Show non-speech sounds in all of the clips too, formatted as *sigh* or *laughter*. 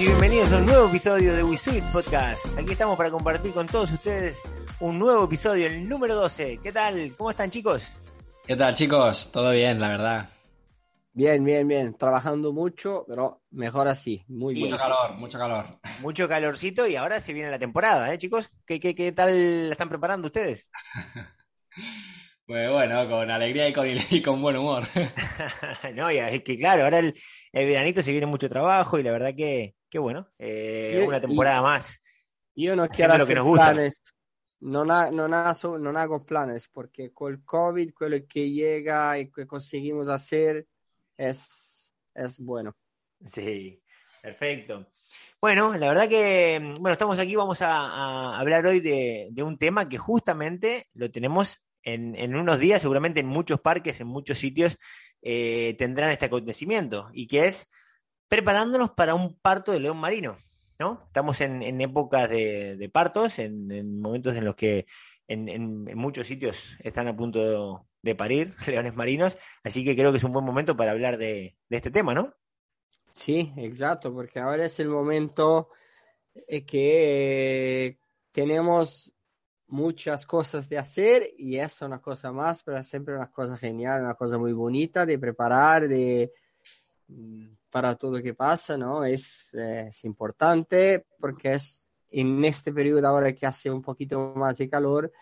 y bienvenidos a un nuevo episodio de WeSuit Podcast. Aquí estamos para compartir con todos ustedes un nuevo episodio, el número 12. ¿Qué tal? ¿Cómo están chicos? ¿Qué tal chicos? Todo bien, la verdad. Bien, bien, bien. Trabajando mucho, pero mejor así. Muy bien. Mucho calor, mucho calor. Mucho calorcito y ahora se viene la temporada, ¿eh, chicos? ¿Qué, qué, qué tal la están preparando ustedes? *laughs* Pues bueno, con alegría y con, y con buen humor. *laughs* no, ya, es que claro, ahora el, el, veranito se viene mucho trabajo y la verdad que, que bueno, eh, una temporada y, más. Io non quiero lo que nos planes, non, ha, non, ha, non hago planes porque col COVID quello que llega y que conseguimos hacer es, es bueno. Sí, perfecto. Bueno, la verdad que, bueno, estamos aquí, vamos a, a hablar hoy de, de, un tema que justamente lo tenemos en, en, unos días, seguramente en muchos parques, en muchos sitios, eh, tendrán este acontecimiento, y que es preparándonos para un parto de león marino, ¿no? Estamos en, épocas de, partos, en, momentos en los que en, muchos sitios están a punto de, parir *laughs* leones marinos, así que creo que es un buen momento para hablar de, de este tema, ¿no? Sí, exacto, porque ahora es el momento eh, que tenemos muchas cosas de hacer y es una cosa más, pero siempre una cosa genial, una cosa muy bonita de preparar, de mm, para todo lo que pasa, ¿no? Es, eh, es importante porque es en este periodo ahora que hace un poquito más de calor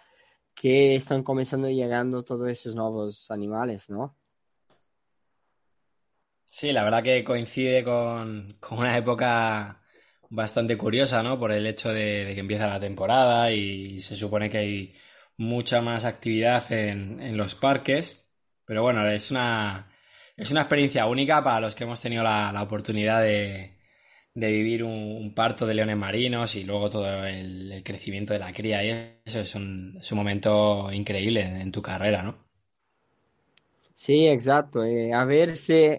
que están comenzando llegando todos esos nuevos animales, ¿no? Sí, la verdad que coincide con, con una época bastante curiosa, ¿no? Por el hecho de, de, que empieza la temporada y se supone que hay mucha más actividad en, en, los parques. Pero bueno, es una, es una experiencia única para los que hemos tenido la, la oportunidad de, de vivir un, un, parto de leones marinos y luego todo el, el crecimiento de la cría. Y eso es un, es un momento increíble en, en, tu carrera, ¿no? Sí, exacto. Eh, a ver si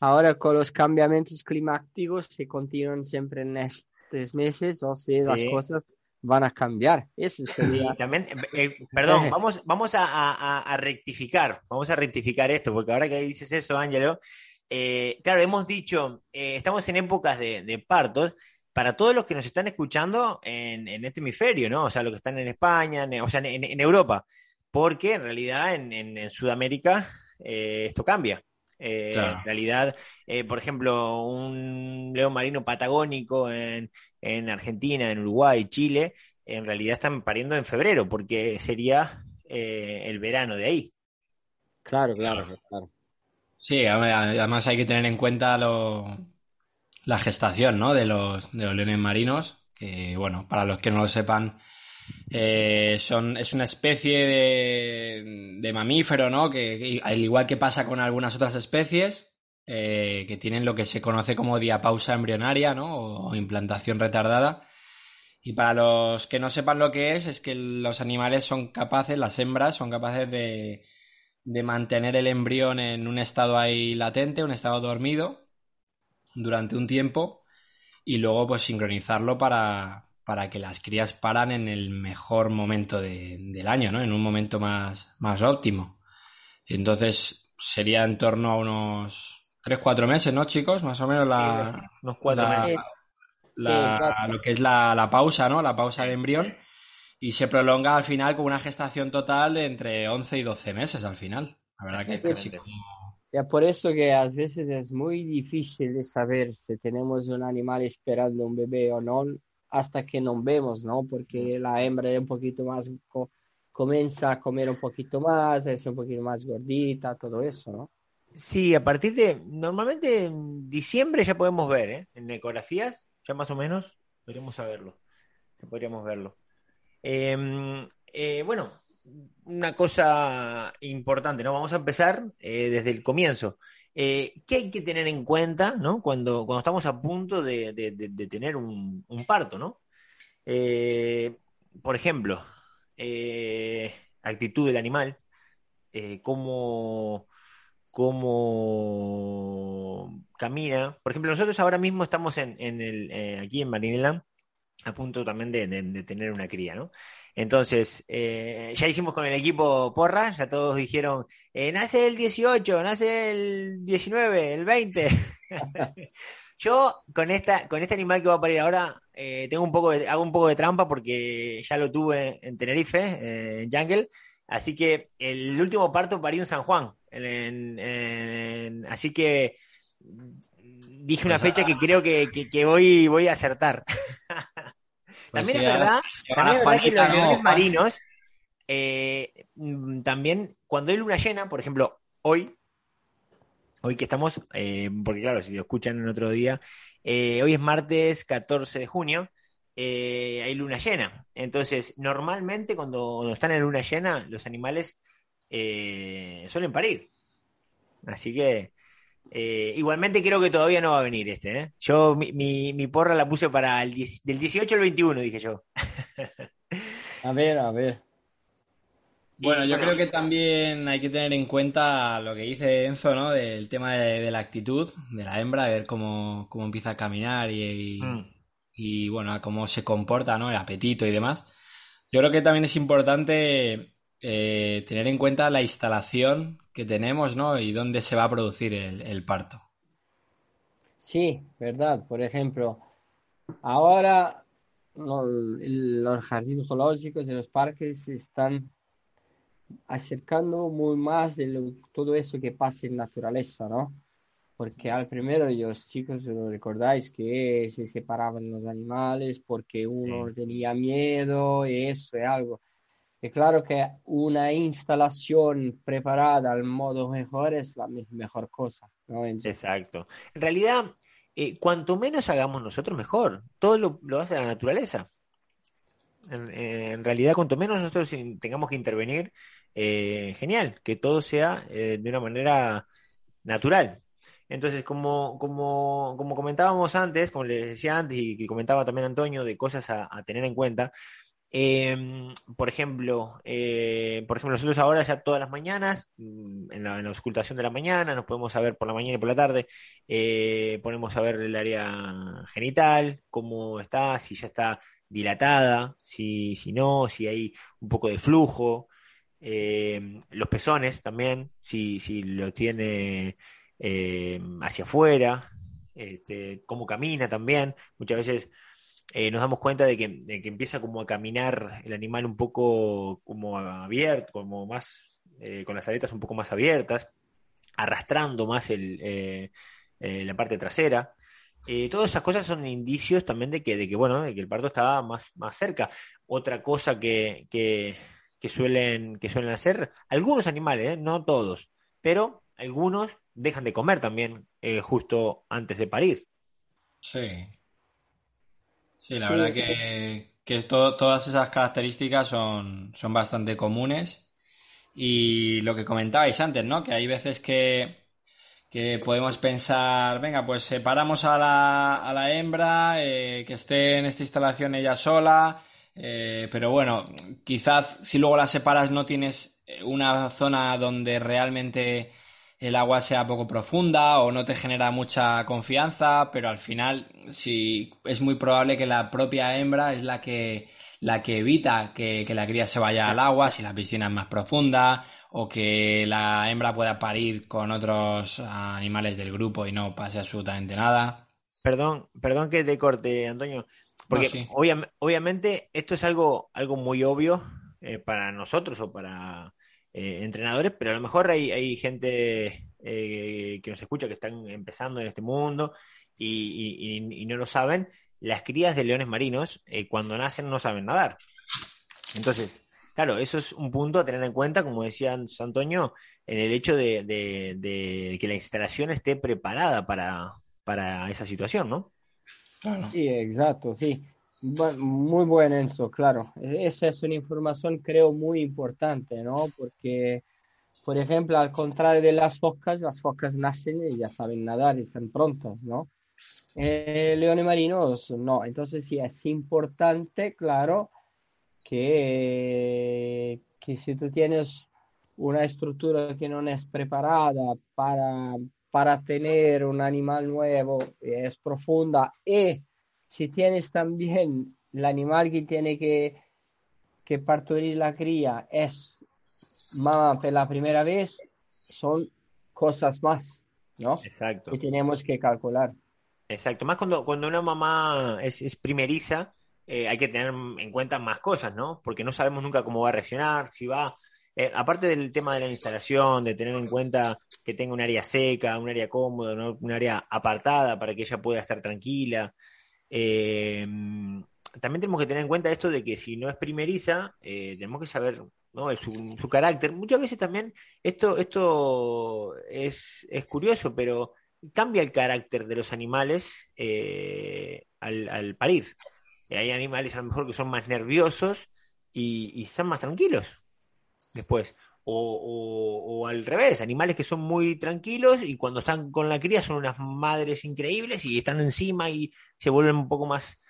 ahora con los cambiamientos climáticos se continúan siempre en estos meses o si sí. las cosas van a cambiar. Eso sería... Y también, eh, perdón, vamos, vamos a, a, a, rectificar, vamos a rectificar esto, porque ahora que dices eso, Ángelo, eh, claro, hemos dicho, eh, estamos en épocas de, de, partos, para todos los que nos están escuchando en, en, este hemisferio, ¿no? O sea, los que están en España, en, o sea, en, en, Europa, porque en realidad en, Sudamérica eh, esto cambia. Eh, claro. En realidad, eh, por ejemplo, un león marino patagónico en, en, Argentina, en Uruguay, Chile, en realidad están pariendo en febrero, porque sería eh, el verano de ahí. Claro, claro, claro. Sí, además hay que tener en cuenta lo, la gestación ¿no? de, los, de los leones marinos, que bueno, para los que no lo sepan, eh, son, es una especie de, de mamífero, ¿no? Que, que, al igual que pasa con algunas otras especies, eh, que tienen lo que se conoce como diapausa embrionaria, ¿no? O, implantación retardada. Y para los que no sepan lo que es, es que los animales son capaces, las hembras son capaces de, mantener el embrión en un estado ahí latente, un estado dormido, durante un tiempo, y luego pues sincronizarlo para, que las crías paran en el mejor momento de, del año, ¿no? En un momento más óptimo. Entonces sería en torno a unos 3-4 meses, ¿no, chicos? Más o menos la... Sí, unos 4 meses. La, sí, lo que es la, la, pausa, ¿no? La pausa de embrión. Y se prolonga al final con una gestación total de entre 11 y 12 meses al final. La verdad que casi como... Ya por eso que a veces es muy difícil de saber si tenemos un animal esperando un bebé o no hasta que no vemos, ¿no? Porque la hembra es un poquito más, co comienza a comer un poquito más, es un poquito más gordita, todo eso, ¿no? Sí, a partir de, normalmente en diciembre ya podemos ver, ¿eh? En ecografías, ya más o menos, podríamos saberlo, podríamos verlo. Eh, eh, bueno, una cosa importante, ¿no? Vamos a empezar eh, desde el comienzo. Eh, ¿Qué hay que tener en cuenta ¿no? cuando, cuando estamos a punto de, de, tener un, parto? ¿no? Eh, por ejemplo, actitud del animal, cómo, cómo camina. Por ejemplo, nosotros ahora mismo estamos eh, aquí en Marineland a punto también de, tener una cría, ¿no? Entonces, eh, ya hicimos con el equipo porra, ya todos dijeron, eh, nace el 18, nace el 19, el 20. *laughs* Yo con esta, con este animal que va a parir ahora, tengo un poco de, hago un poco de trampa porque ya lo tuve en Tenerife, en Jungle. Así que el último parto parí en San Juan. Así que dije una pues fecha que creo que, que, voy, voy a acertar. *laughs* Pues también, es verdad, también es verdad que los leones marinos, eh, también cuando hay luna llena, por ejemplo, hoy, hoy que estamos, eh, porque claro, si lo escuchan en otro día, eh, hoy es martes 14 de junio, hay luna llena. Entonces, normalmente cuando están en luna llena, los animales suelen parir. Así que eh, igualmente creo que todavía no va a venir este. ¿eh? Yo mi, mi, porra la puse para el del 18 al 21, dije yo. *laughs* a ver, a ver. Bueno, yo creo que también hay que tener en cuenta lo que dice Enzo, ¿no? Del tema de, la actitud de la hembra, de ver cómo, empieza a caminar y, mm. y, bueno, cómo se comporta, ¿no? El apetito y demás. Yo creo que también es importante eh, tener en cuenta la instalación que tenemos, ¿no? Y dónde se va a producir el, parto. Sí, verdad. Por ejemplo, ahora los jardines zoológicos de los parques se están acercando muy más de todo eso que pasa en naturaleza, ¿no? Porque al primero los chicos, lo recordáis, que se separaban los animales porque uno tenía miedo y eso es algo claro que una instalación preparada al modo mejor es la mejor cosa. Exacto. En realidad, eh, cuanto menos hagamos nosotros, mejor. Todo lo, hace la naturaleza. En, realidad, cuanto menos nosotros tengamos que intervenir, eh, genial, que todo sea eh, de una manera natural. Entonces, como, como, como comentábamos antes, como les decía antes y que comentaba también Antonio, de cosas a tener en cuenta, Em, por ejemplo, eh, por ejemplo, nosotros ahora ya todas las mañanas, mm, en la, en auscultación de la mañana, nos podemos saber por la mañana y por la tarde, eh, ponemos a ver el área genital, cómo está, si ya está dilatada, si, si no, si hay un poco de flujo, em, los pezones también, si, si lo tiene em, hacia afuera, este, cómo camina también, muchas veces eh, nos damos cuenta de que, empieza como a caminar el animal un poco como abierto, como más, eh, con las aletas un poco más abiertas, arrastrando más el, eh, la parte trasera. todas esas cosas son indicios también de que, de que, bueno, de que el parto estaba más, más cerca. Otra cosa que, que, suelen, que suelen hacer algunos animales, no todos, pero algunos dejan de comer también justo antes de parir. Sí, Sí, la verdad que, que todas esas características son, son bastante comunes. Y lo que comentabais antes, ¿no? Que hay veces que, que podemos pensar, venga, pues separamos a la, a la hembra, eh, que esté en esta instalación ella sola, eh, pero bueno, quizás si luego la separas no tienes una zona donde realmente el agua sea poco profunda o no te genera mucha confianza, pero al final sí es muy probable que la propia hembra es la que, la que evita que, la cría se vaya al agua si la piscina es más profunda o que la hembra pueda parir con otros animales del grupo y no pase absolutamente nada. Perdón, perdón que te corte, Antonio, porque obviamente esto es algo, algo muy obvio eh, para nosotros o para eh, entrenadores, pero a lo mejor hay, hay gente eh, que nos escucha que están empezando en este mundo y, no lo saben. Las crías de leones marinos, eh, cuando nacen, no saben nadar. Entonces, claro, eso es un punto a tener en cuenta, como decía Antonio, en el hecho de, que la instalación esté preparada para, para esa situación, ¿no? Sí, exacto, sí. Muy buen Enzo, claro. E-, esa es una información creo muy importante, ¿no? Porque, por ejemplo, al contrario de las focas, las focas nacen y ya saben nadar y están prontas, ¿no? Eh, leones marinos, no. Entonces sí, es importante, claro, que, que si tú tienes una estructura que no es preparada para, para tener un animal nuevo, es profunda y si tienes también el animal que tiene que, que partir la cría es mamá por la primera vez, son cosas más, ¿no? Exacto. Que tenemos que calcular. Exacto, más cuando, cuando una mamá es, primeriza, eh, hay que tener en cuenta más cosas, ¿no? Porque no sabemos nunca cómo va a reaccionar, si va, eh, aparte del tema de la instalación, de tener en cuenta que tenga un área seca, un área cómoda, un área apartada para que ella pueda estar tranquila. Eh, también tenemos que tener en cuenta esto de que si no es primeriza, tenemos que saber ¿no? su, su carácter. Muchas veces también esto, esto es, es curioso, pero cambia el carácter de los animales eh, al, parir. Hay animales a lo mejor que son más nerviosos y, están más tranquilos después. O, al revés, animales que son muy tranquilos y cuando están con la cría son unas madres increíbles y están encima y se vuelven un poco más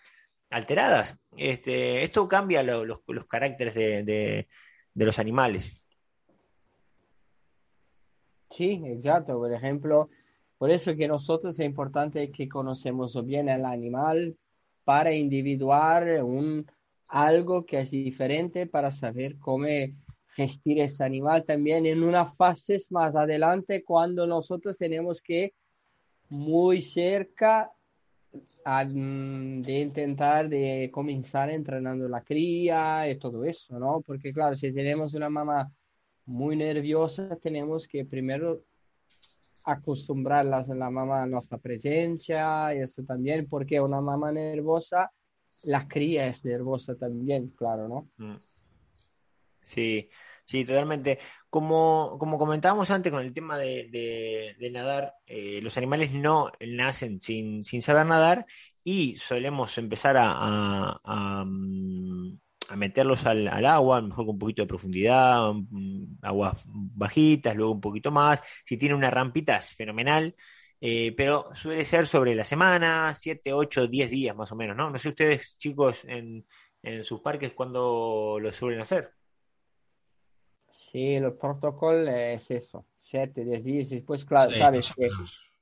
alteradas. Este, esto cambia los, caracteres de, de los animales. Sí, exacto. Por ejemplo, por eso que nosotros es importante que conocemos bien el animal para individuar un, algo que es diferente para saber cómo gestir ese animal también en unas fases más adelante cuando nosotros tenemos que muy cerca mm, de intentar de comenzar entrenando la cría y todo eso, ¿no? Porque claro, si tenemos una mamá muy nerviosa, tenemos que primero acostumbrarlas a la mamá a nuestra presencia y eso también, porque una mamá nerviosa, la cría es nerviosa también, claro, ¿no? Mm. Sí, sí, totalmente. Como, como comentábamos antes con el tema de, nadar, eh, los animales no nacen sin, sin saber nadar y solemos empezar a, a, mm, meterlos al, agua, mejor con un poquito de profundidad, aguas bajitas, luego un poquito más. Si tiene una rampita es fenomenal, eh, pero suele ser sobre la semana, 7, 8, 10 días más o menos, ¿no? No sé ustedes, chicos, en, en sus parques, ¿cuándo lo suelen hacer? Sí, el protocolo es eso, 7, 10 días. Después, claro, sabes que,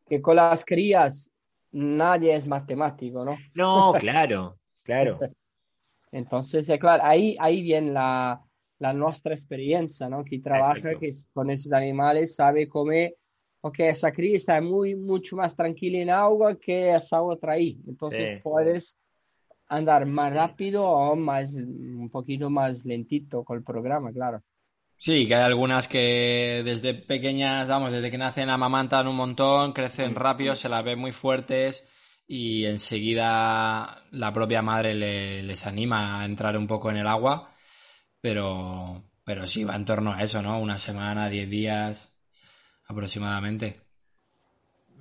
que con las crías nadie es matemático, ¿no? No, claro, claro. *laughs* Entonces, claro, ahí, ahí viene la, la nuestra experiencia, ¿no? Que trabaja que con esos animales, sabe cómo, ok, esa cría está muy, mucho más tranquila en agua que esa otra ahí. Entonces, puedes andar más rápido o más, un poquito más lentito con el programa, claro. Sí, que hay algunas que desde pequeñas, vamos, desde que nacen amamantan un montón, crecen mm. rápido, se las ve muy fuertes y enseguida la propia madre les anima a entrar un poco en el agua, pero, pero sí va en torno a eso, ¿no? Una semana, diez días aproximadamente.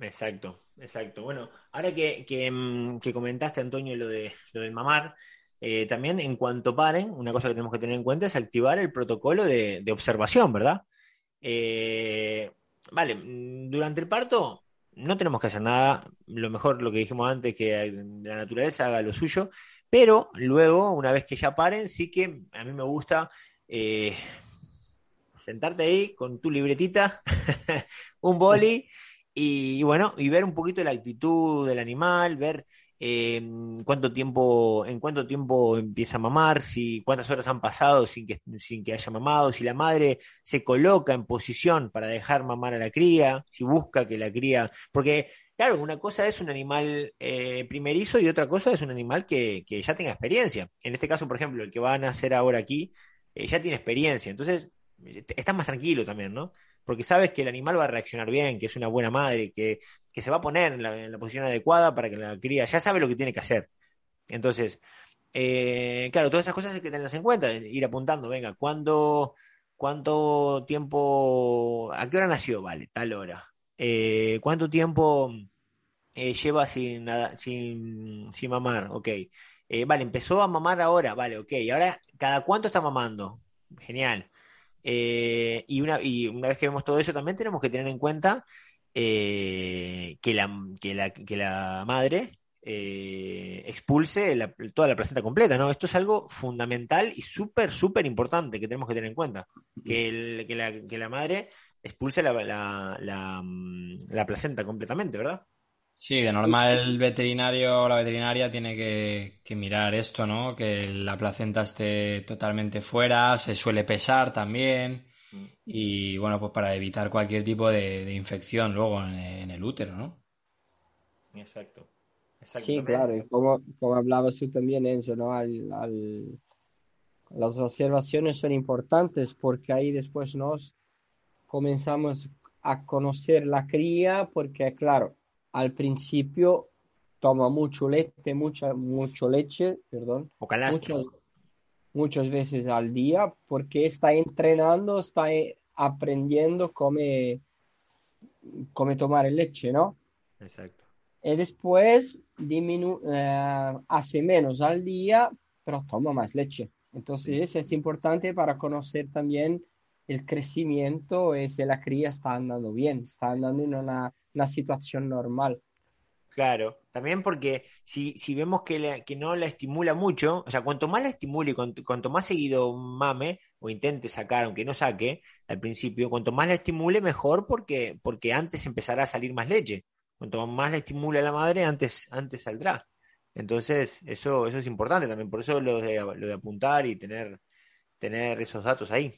Exacto, exacto. Bueno, ahora que, que, mm, comentaste, Antonio, lo, de, lo del mamar, eh, también en cuanto paren, una cosa que tenemos que tener en cuenta es activar el protocolo de, de observación, ¿verdad? Eh, vale, mm, durante el parto no tenemos que hacer nada, lo mejor, lo que dijimos antes, que la naturaleza haga lo suyo, pero luego, una vez que ya paren, sí que a mí me gusta eh, sentarte ahí con tu libretita, *laughs* un boli, y, bueno, y ver un poquito la actitud del animal, ver cuánto tiempo, en cuánto tiempo empieza a mamar, si cuántas horas han pasado sin que, sin que haya mamado, si la madre se coloca en posición para dejar mamar a la cría, si busca que la cría, porque claro, una cosa es un animal eh, primerizo y otra cosa es un animal que, que, ya tenga experiencia. En este caso, por ejemplo, el que van a hacer ahora aquí eh, ya tiene experiencia, entonces está más tranquilo también, ¿no? porque sabes que el animal va a reaccionar bien, que es una buena madre, que, se va a poner en la, posición adecuada para que la cría ya sabe lo que tiene que hacer. Entonces, eh, claro, todas esas cosas hay que tenerlas en cuenta, ir apuntando, venga, ¿cuándo, cuánto tiempo, a qué hora nació? Vale, tal hora. Eh, ¿Cuánto tiempo eh, lleva sin, sin, sin mamar? Ok. vale, empezó a mamar ahora, vale, ok. Ahora, ¿cada cuánto está mamando? Genial. Y, una, y una vez que vemos todo eso, también tenemos que tener en cuenta eh, que, la, que, la, que la madre eh, expulse toda la placenta completa, ¿no? Esto es algo fundamental y súper, súper importante que tenemos que tener en cuenta. Que, que, la, que la madre expulse la, la, la placenta completamente, ¿verdad? Sí, de normal el veterinario o la veterinaria tiene que, mirar esto, ¿no? Que la placenta esté totalmente fuera, se suele pesar también mm. Y bueno, pues para evitar cualquier tipo de, infección luego en, el útero, ¿no? Exacto, Sí, claro, y como, como hablabas tú también, Enzo, ¿no? Al, las observaciones son importantes porque ahí después nos comenzamos a conocer la cría, porque claro, al principio toma mucho leche, mucha, mucho leche, perdón, muchas, muchas veces al día, porque está entrenando, está aprendiendo cómo, cómo tomar leche, ¿no? Exacto. Y después diminu eh, hace menos al día, pero toma más leche. Entonces es importante para conocer también el crecimiento y si la cría está andando bien, está andando en una, una situación normal. Claro, también porque si, si vemos que, que, no la estimula mucho, o sea, cuanto más la estimule y cuanto, más seguido mame o intente sacar, aunque no saque al principio, cuanto más la estimule, mejor porque, porque antes empezará a salir más leche. Cuanto más la estimule a la madre, antes, antes saldrá. Entonces, eso, eso es importante también, por eso lo de, lo de apuntar y tener, tener esos datos ahí.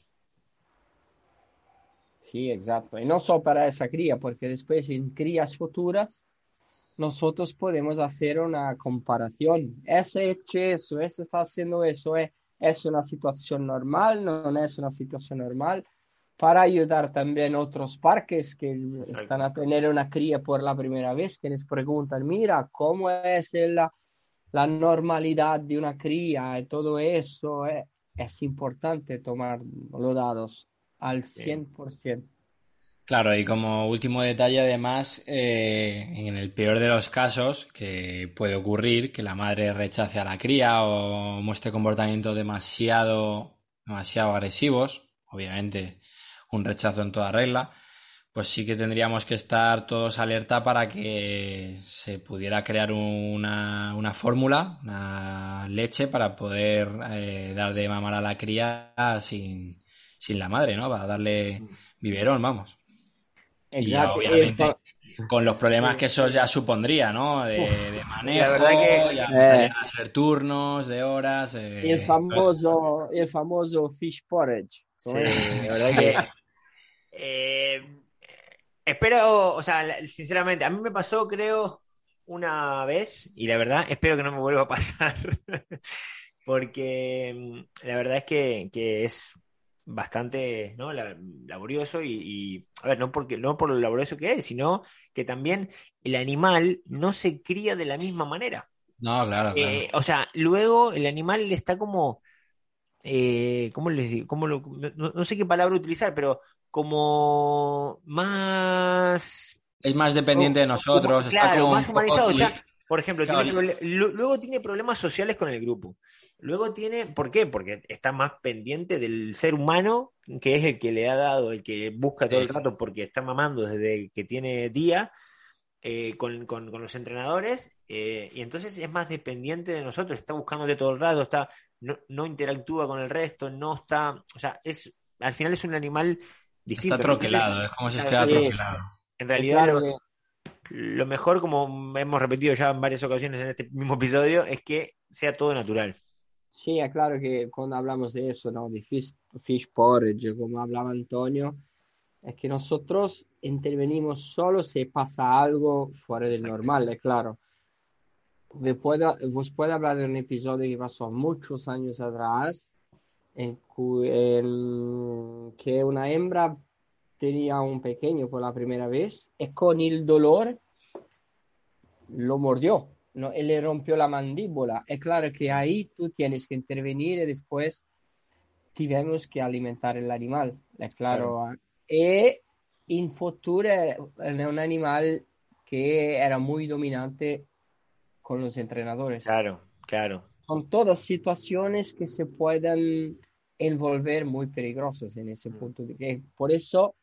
Sí, exacto. Y no solo para esa cría, porque después en crías futuras nosotros podemos hacer una comparación. Ese hecho eso, ese está haciendo eso, ¿es, es una situación normal, no, es una situación normal, para ayudar también a otros parques que están a tener una cría por la primera vez, que les preguntan, mira, ¿cómo es la, la normalidad de una cría y todo eso? Es importante tomar los datos al 100%. Claro, y como último detalle, además, eh, en el peor de los casos, que puede ocurrir que la madre rechace a la cría o muestre comportamientos demasiado, demasiado agresivos, obviamente un rechazo en toda regla, pues sí que tendríamos que estar todos alerta para que se pudiera crear una, una fórmula, una leche para poder eh, dar de mamar a la cría sin, sin la madre, ¿no? Para darle mm. biberón, vamos. Exacto. Y obviamente con los problemas que eso ya supondría, ¿no? De, de manejo, la verdad que, ya eh, a ser turnos de horas. Eh, el famoso, el famoso fish porridge. Sí, la verdad que. *laughs* Eh, espero, o sea, sinceramente, a mí me pasó, creo, una vez, y la verdad, espero que no me vuelva a pasar. *laughs* porque mm, la verdad es que, que es bastante ¿no? laborioso y, a ver, no, porque, no por lo laborioso que es, sino que también el animal no se cría de la misma manera. No, claro. Eh, o sea, luego el animal está como, eh, ¿cómo les digo? ¿Cómo no, sé qué palabra utilizar, pero como más... Es más dependiente de nosotros. claro, más humanizado. Por ejemplo, luego tiene problemas sociales con el grupo. Luego tiene, ¿por qué? Porque está más pendiente del ser humano, que es el que le ha dado, el que busca todo el rato porque está mamando desde que tiene día eh, con, los entrenadores, eh, y entonces es más dependiente de nosotros, está buscándote todo el rato, está, no, interactúa con el resto, no está, o sea, es, al final es un animal distinto. Está troquelado, es como si estuviera troquelado. En realidad, lo mejor, como hemos repetido ya en varias ocasiones en este mismo episodio, es que sea todo natural. Sí, es claro que cuando hablamos de eso, ¿no? De fish, fish porridge, como hablaba Antonio, es que nosotros intervenimos solo si pasa algo fuera del normal, es claro. vos puedo hablar de un episodio que pasó muchos años atrás, en, que una hembra tenía un pequeño por la primera vez y con el dolor lo mordió no, él le rompió la mandíbula. Es claro que ahí tú tienes que intervenir y después tenemos que alimentar el animal, es claro. Y en futuro era un animal que era muy dominante con los entrenadores. Claro, claro. Son todas situaciones que se pueden envolver muy peligrosas en ese mm. punto. De que por eso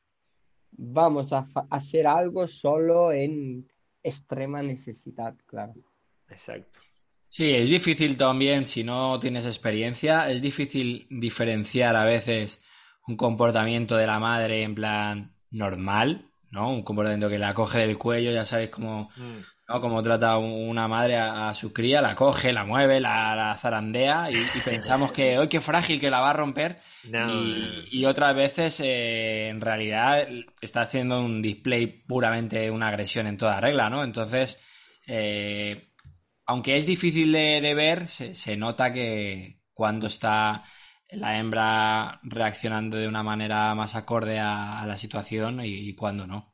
vamos a hacer algo solo en extrema necesidad, claro. Exacto. Sí, es difícil también, si no tienes experiencia, es difícil diferenciar a veces un comportamiento de la madre en plan normal, ¿no? Un comportamiento que la coge del cuello, ya sabes cómo, mm. ¿No? cómo trata una madre a, su cría, la coge, la mueve, la, zarandea y, pensamos que, hoy qué frágil, que la va a romper! y, otras veces, eh, en realidad, está haciendo un display puramente una agresión en toda regla, ¿no? Entonces, eh, aunque es difícil de, ver, se, nota que cuando está la hembra reaccionando de una manera más acorde a, la situación y, cuando no.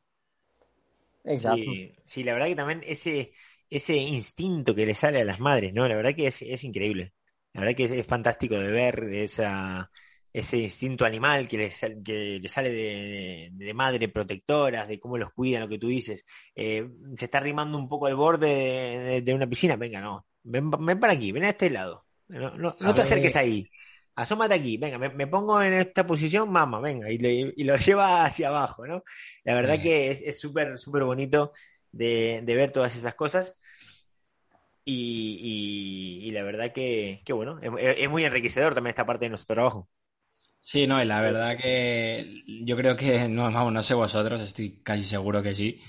Exacto. Sí, la verdad que también ese, ese instinto que le sale a las madres, ¿no? La verdad que es, increíble. La verdad que es fantástico de ver esa, ese instinto animal que le, que le sale de, de, madre protectoras, de cómo los cuidan, lo que tú dices. Eh, se está arrimando un poco al borde de, una piscina, venga, no, ven, ven, para aquí, ven a este lado. No, no, te acerques ahí. Asómate aquí, venga, me, pongo en esta posición, mamá, venga, y, y, lo *laughs* lleva hacia abajo, ¿no? La verdad que es súper, súper bonito de, de ver todas esas cosas. Y, y, la verdad que, que bueno, es, es, muy enriquecedor también esta parte de nuestro trabajo. Sí, no, y la verdad que yo creo que, no, vamos, no sé vosotros, estoy casi seguro que sí,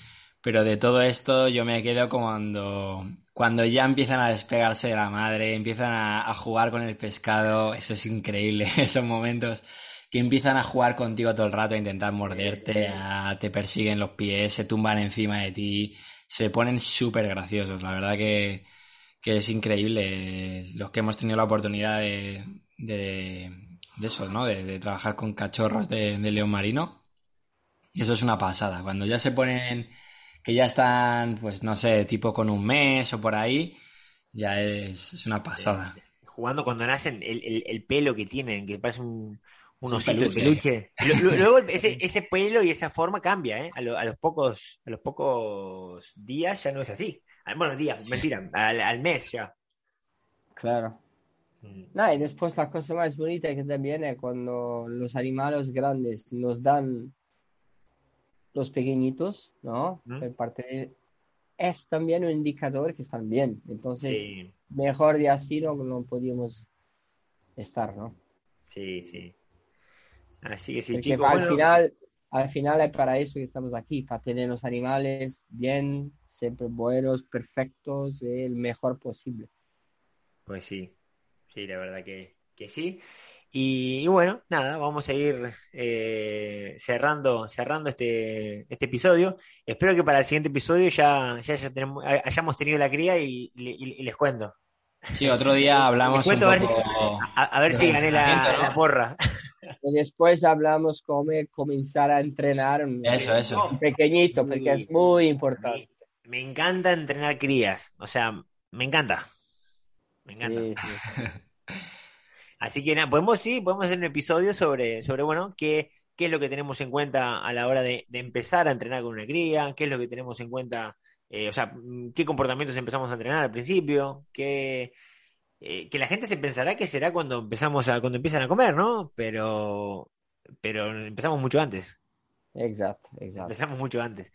pero de todo esto yo me quedo cuando, cuando ya empiezan a despegarse de la madre, empiezan a, jugar con el pescado, eso es increíble, *laughs* esos momentos que empiezan a jugar contigo todo el rato, a intentar morderte, te persiguen los pies, se tumban encima de ti, se ponen súper graciosos, la verdad que, que es increíble los que hemos tenido la oportunidad de de eso, ¿no? De, trabajar con cachorros de, león marino. Eso es una pasada. Cuando ya se ponen, que ya están, pues no sé, tipo con un mes o por ahí, ya es, una pasada. Jugando cuando nacen, el, pelo que tienen, que parece un, un osito de peluche. Luego *laughs* ese, ese, pelo y esa forma cambia, ¿eh? A, los pocos, a los pocos días ya no es así. Ah, bueno, días, mentira, al mes ya. Claro. Mm. No, y después la cosa más bonita que también es cuando los animales grandes nos dan los pequeñitos, ¿no? parte es también un indicador que están bien. Entonces, mejor de así no, no podíamos estar, ¿no? Sí, sí. Así que sí, chicos. Al, final, al final es para eso que estamos aquí, para tener los animales bien, siempre buenos, perfectos, el mejor posible. Pues sí, Sí, la verdad que, sí. Y, bueno, nada, vamos a ir eh, cerrando, cerrando este, este episodio. Espero que para el siguiente episodio ya, ya, tenemos, hayamos tenido la cría y, les cuento. Sí, otro día *laughs* hablamos un poco... a, ver si, gané la, porra. Y después hablamos cómo comenzar a entrenar un, eso, eso. pequeñito, porque es muy importante. Me, encanta entrenar crías, o sea, me encanta. Me encanta. *laughs* Así que nada, podemos sí, podemos hacer un episodio sobre, sobre bueno, qué, qué es lo que tenemos en cuenta a la hora de, empezar a entrenar con una cría, qué es lo que tenemos en cuenta, eh, o sea, qué comportamientos empezamos a entrenar al principio, qué, eh, que la gente se pensará que será cuando empezamos a, cuando empiezan a comer, ¿no? Pero, pero empezamos mucho antes. Exacto, exacto. Empezamos mucho antes.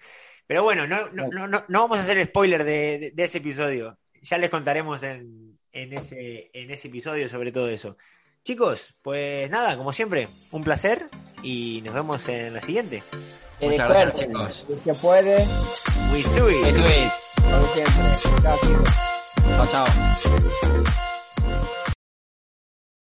Pero bueno, no, no, no, no vamos a hacer spoiler de ese episodio. Ya les contaremos en, en ese, en ese episodio sobre todo eso. Chicos, pues nada, como siempre, un placer y nos vemos en la siguiente. Muchas gracias, chicos. Se puede. Wisui. Como siempre. Chao, chicos. Chao, chao.